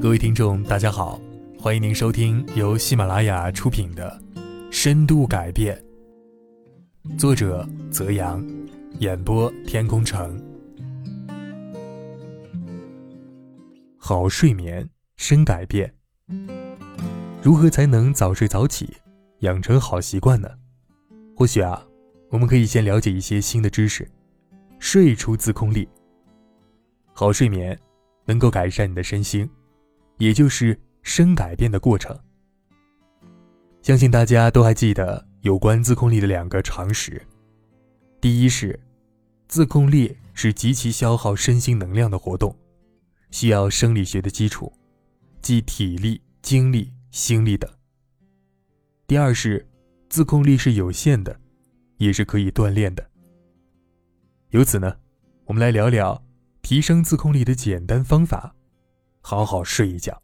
各位听众，大家好，欢迎您收听由喜马拉雅出品的《深度改变》，作者泽阳，演播天空城。好睡眠，深改变。如何才能早睡早起，养成好习惯呢？或许啊，我们可以先了解一些新的知识。睡出自控力。好睡眠能够改善你的身心，也就是身改变的过程。相信大家都还记得有关自控力的两个常识：第一是，自控力是极其消耗身心能量的活动，需要生理学的基础，即体力、精力、心力等；第二是，自控力是有限的，也是可以锻炼的。由此呢，我们来聊聊提升自控力的简单方法，好好睡一觉。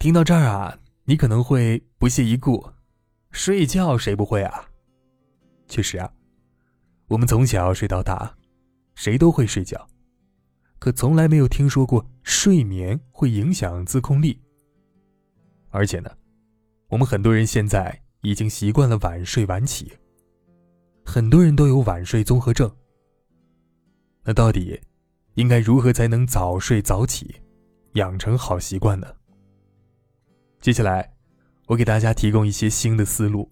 听到这儿啊，你可能会不屑一顾：睡觉谁不会啊？确实啊，我们从小睡到大，谁都会睡觉，可从来没有听说过睡眠会影响自控力。而且呢，我们很多人现在已经习惯了晚睡晚起。很多人都有晚睡综合症。那到底应该如何才能早睡早起，养成好习惯呢？接下来，我给大家提供一些新的思路。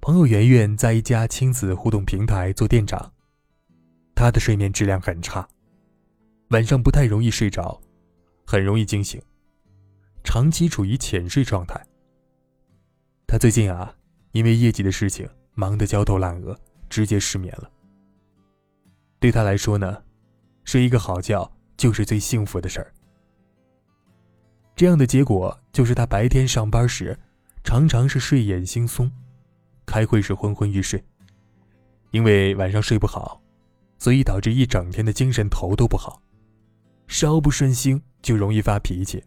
朋友圆圆在一家亲子互动平台做店长，她的睡眠质量很差，晚上不太容易睡着，很容易惊醒，长期处于浅睡状态。他最近啊，因为业绩的事情。忙得焦头烂额，直接失眠了。对他来说呢，睡一个好觉就是最幸福的事儿。这样的结果就是他白天上班时，常常是睡眼惺忪，开会时昏昏欲睡。因为晚上睡不好，所以导致一整天的精神头都不好，稍不顺心就容易发脾气。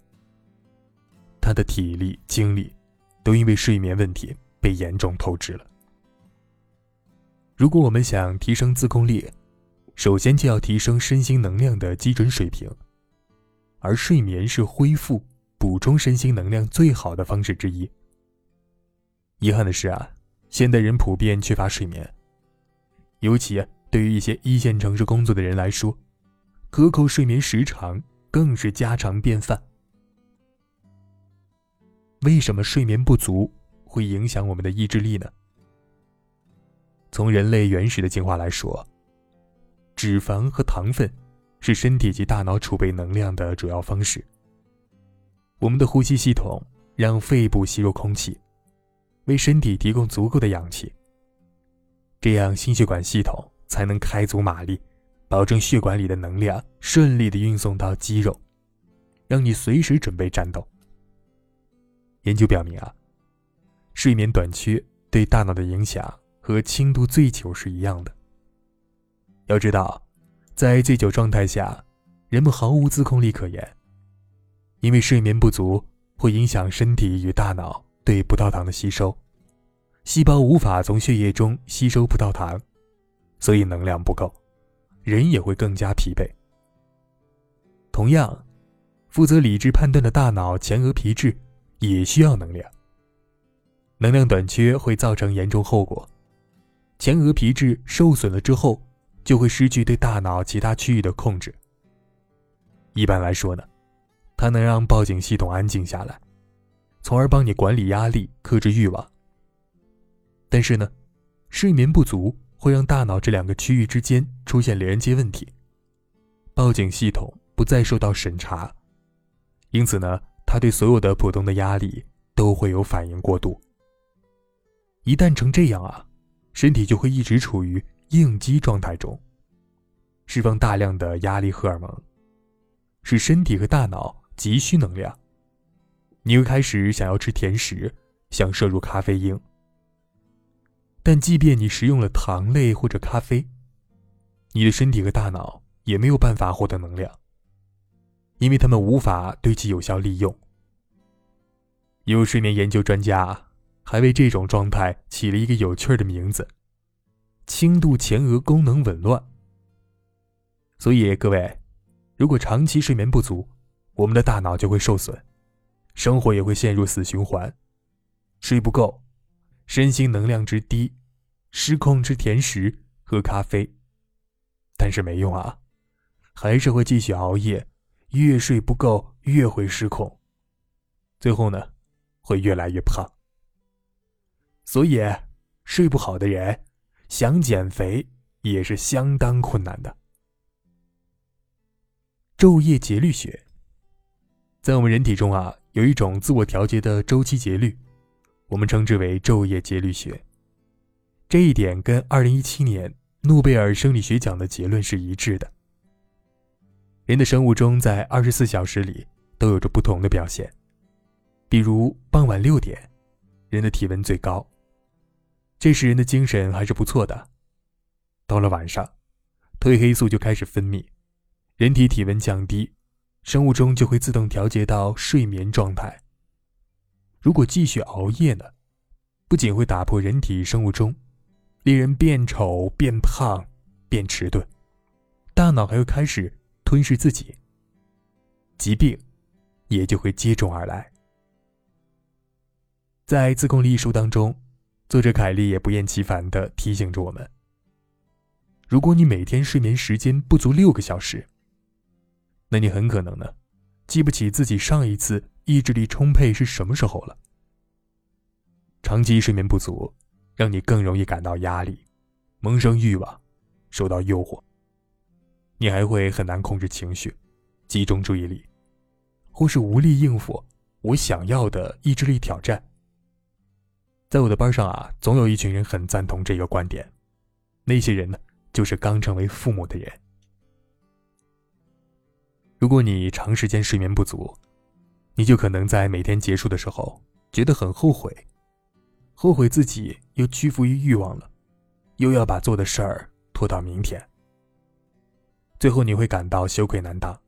他的体力精力，都因为睡眠问题被严重透支了。如果我们想提升自控力，首先就要提升身心能量的基准水平，而睡眠是恢复、补充身心能量最好的方式之一。遗憾的是啊，现代人普遍缺乏睡眠，尤其对于一些一线城市工作的人来说，可口睡眠时长更是家常便饭。为什么睡眠不足会影响我们的意志力呢？从人类原始的进化来说，脂肪和糖分是身体及大脑储备能量的主要方式。我们的呼吸系统让肺部吸入空气，为身体提供足够的氧气。这样心血管系统才能开足马力，保证血管里的能量顺利的运送到肌肉，让你随时准备战斗。研究表明啊，睡眠短缺对大脑的影响。和轻度醉酒是一样的。要知道，在醉酒状态下，人们毫无自控力可言。因为睡眠不足会影响身体与大脑对葡萄糖的吸收，细胞无法从血液中吸收葡萄糖，所以能量不够，人也会更加疲惫。同样，负责理智判断的大脑前额皮质也需要能量。能量短缺会造成严重后果。前额皮质受损了之后，就会失去对大脑其他区域的控制。一般来说呢，它能让报警系统安静下来，从而帮你管理压力、克制欲望。但是呢，睡眠不足会让大脑这两个区域之间出现连接问题，报警系统不再受到审查，因此呢，它对所有的普通的压力都会有反应过度。一旦成这样啊。身体就会一直处于应激状态中，释放大量的压力荷尔蒙，使身体和大脑急需能量。你会开始想要吃甜食，想摄入咖啡因。但即便你食用了糖类或者咖啡，你的身体和大脑也没有办法获得能量，因为他们无法对其有效利用。有睡眠研究专家。还为这种状态起了一个有趣的名字——轻度前额功能紊乱。所以，各位，如果长期睡眠不足，我们的大脑就会受损，生活也会陷入死循环。睡不够，身心能量值低，失控吃甜食、喝咖啡，但是没用啊，还是会继续熬夜，越睡不够越会失控，最后呢，会越来越胖。所以，睡不好的人想减肥也是相当困难的。昼夜节律学，在我们人体中啊，有一种自我调节的周期节律，我们称之为昼夜节律学。这一点跟二零一七年诺贝尔生理学奖的结论是一致的。人的生物钟在二十四小时里都有着不同的表现，比如傍晚六点，人的体温最高，这时人的精神还是不错的。到了晚上，褪黑素就开始分泌。人体体温降低，生物钟就会自动调节到睡眠状态。如果继续熬夜呢，不仅会打破人体生物钟，令人变丑、变胖、变迟钝，大脑还会开始吞噬自己，疾病也就会接踵而来。在《自控力》一书当中，作者凯利也不厌其烦地提醒着我们：如果你每天睡眠时间不足六个小时，那你很可能呢，记不起自己上一次意志力充沛是什么时候了。长期睡眠不足，让你更容易感到压力，萌生欲望，受到诱惑。你还会很难控制情绪，集中注意力，或是无力应付我想要的意志力挑战。在我的班上啊，总有一群人很赞同这个观点，那些人呢，就是刚成为父母的人。如果你长时间睡眠不足，你就可能在每天结束的时候觉得很后悔，后悔自己又屈服于欲望了，又要把做的事儿拖到明天。最后你会感到羞愧难当，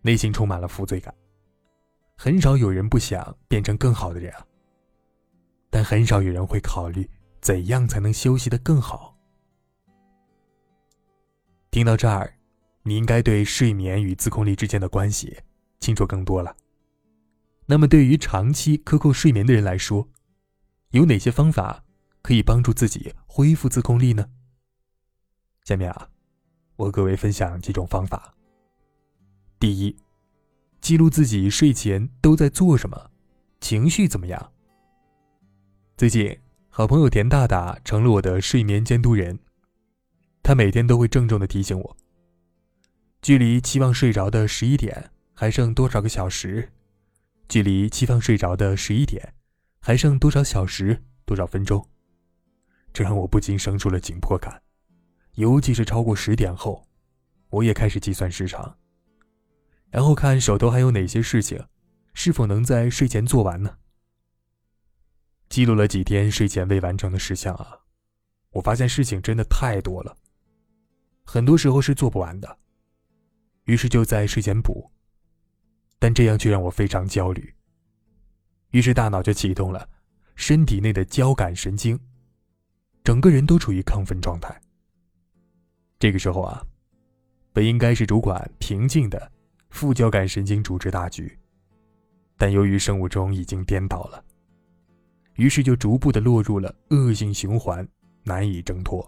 内心充满了负罪感。很少有人不想变成更好的人啊，但很少有人会考虑怎样才能休息的更好。听到这儿。你应该对睡眠与自控力之间的关系清楚更多了。那么，对于长期克扣睡眠的人来说，有哪些方法可以帮助自己恢复自控力呢？下面啊，我和各位分享几种方法。第一，记录自己睡前都在做什么，情绪怎么样。最近，好朋友田大大成了我的睡眠监督人，他每天都会郑重的提醒我。距离期望睡着的十一点还剩多少个小时？距离期望睡着的十一点还剩多少小时、多少分钟？这让我不禁生出了紧迫感。尤其是超过十点后，我也开始计算时长，然后看手头还有哪些事情，是否能在睡前做完呢？记录了几天睡前未完成的事项啊，我发现事情真的太多了，很多时候是做不完的。于是就在睡前补，但这样却让我非常焦虑。于是大脑就启动了身体内的交感神经，整个人都处于亢奋状态。这个时候啊，本应该是主管平静的副交感神经主持大局，但由于生物钟已经颠倒了，于是就逐步的落入了恶性循环，难以挣脱。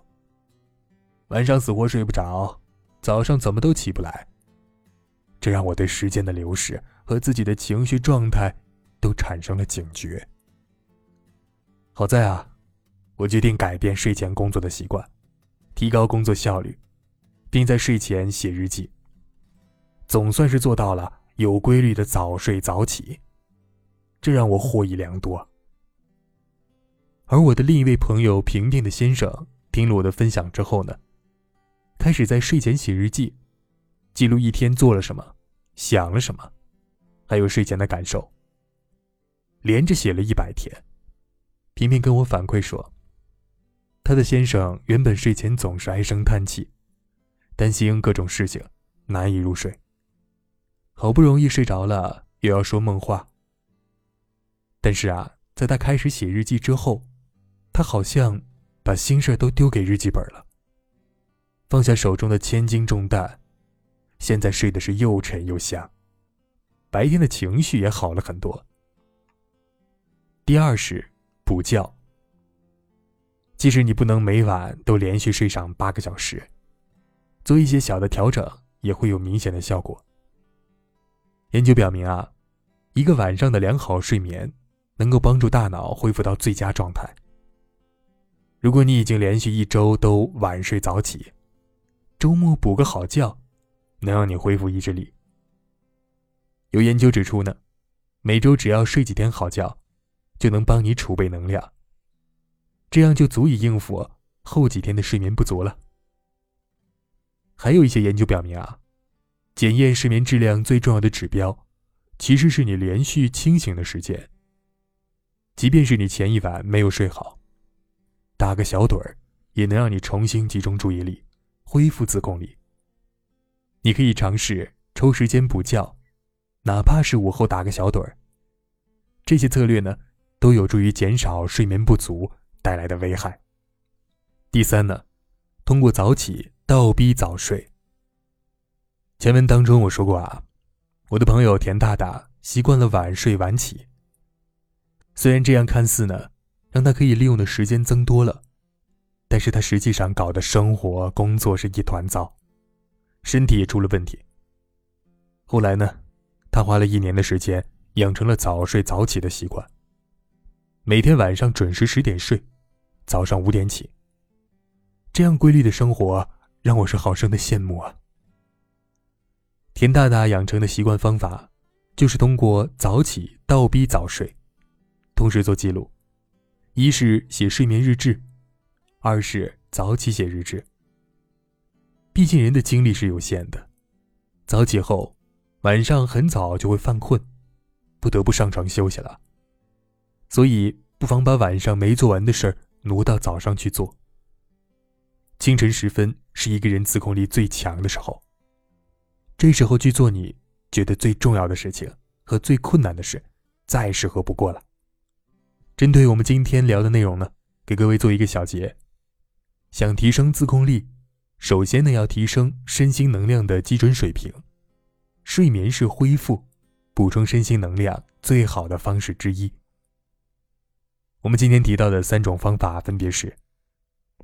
晚上死活睡不着，早上怎么都起不来。这让我对时间的流逝和自己的情绪状态都产生了警觉。好在啊，我决定改变睡前工作的习惯，提高工作效率，并在睡前写日记。总算是做到了有规律的早睡早起，这让我获益良多。而我的另一位朋友平平的先生听了我的分享之后呢，开始在睡前写日记，记录一天做了什么。想了什么，还有睡前的感受。连着写了一百天，平平跟我反馈说，他的先生原本睡前总是唉声叹气，担心各种事情，难以入睡。好不容易睡着了，又要说梦话。但是啊，在他开始写日记之后，他好像把心事都丢给日记本了，放下手中的千斤重担。现在睡的是又沉又香，白天的情绪也好了很多。第二是补觉，即使你不能每晚都连续睡上八个小时，做一些小的调整也会有明显的效果。研究表明啊，一个晚上的良好睡眠能够帮助大脑恢复到最佳状态。如果你已经连续一周都晚睡早起，周末补个好觉，能让你恢复意志力。有研究指出呢，每周只要睡几天好觉，就能帮你储备能量。这样就足以应付后几天的睡眠不足了。还有一些研究表明啊，检验睡眠质量最重要的指标，其实是你连续清醒的时间。即便是你前一晚没有睡好。打个小盹儿，也能让你重新集中注意力，恢复自控力。你可以尝试抽时间补觉，哪怕是午后打个小盹儿。这些策略呢，都有助于减少睡眠不足带来的危害。第三呢，通过早起倒逼早睡。前文当中我说过啊，我的朋友田大大习惯了晚睡晚起。虽然这样看似呢。让他可以利用的时间增多了，但是他实际上搞的生活工作是一团糟，身体也出了问题。后来呢，他花了一年的时间养成了早睡早起的习惯，每天晚上准时十点睡，早上五点起。这样规律的生活让我是好生的羡慕啊。田大大养成的习惯方法，就是通过早起倒逼早睡，同时做记录。一是写睡眠日志，二是早起写日志。毕竟人的精力是有限的，早起后，晚上很早就会犯困，不得不上床休息了。所以不妨把晚上没做完的事儿挪到早上去做。清晨时分是一个人自控力最强的时候，这时候去做你觉得最重要的事情和最困难的事，再适合不过了。针对我们今天聊的内容呢，给各位做一个小结。想提升自控力，首先呢要提升身心能量的基准水平。睡眠是恢复、补充身心能量最好的方式之一。我们今天提到的三种方法分别是：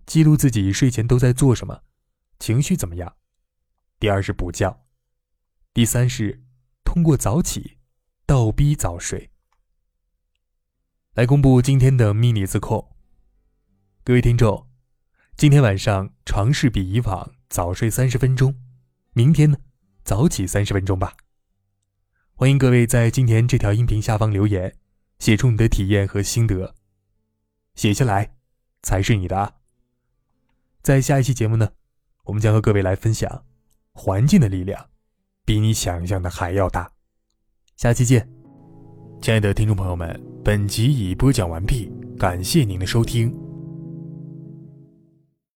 记录自己睡前都在做什么，情绪怎么样；第二是补觉；第三是通过早起倒逼早睡。来公布今天的 mini 自控。各位听众，今天晚上尝试比以往早睡三十分钟，明天呢早起三十分钟吧。欢迎各位在今天这条音频下方留言，写出你的体验和心得，写下来才是你的啊。在下一期节目呢，我们将和各位来分享环境的力量，比你想象的还要大。下期见。亲爱的听众朋友们，本集已播讲完毕，感谢您的收听。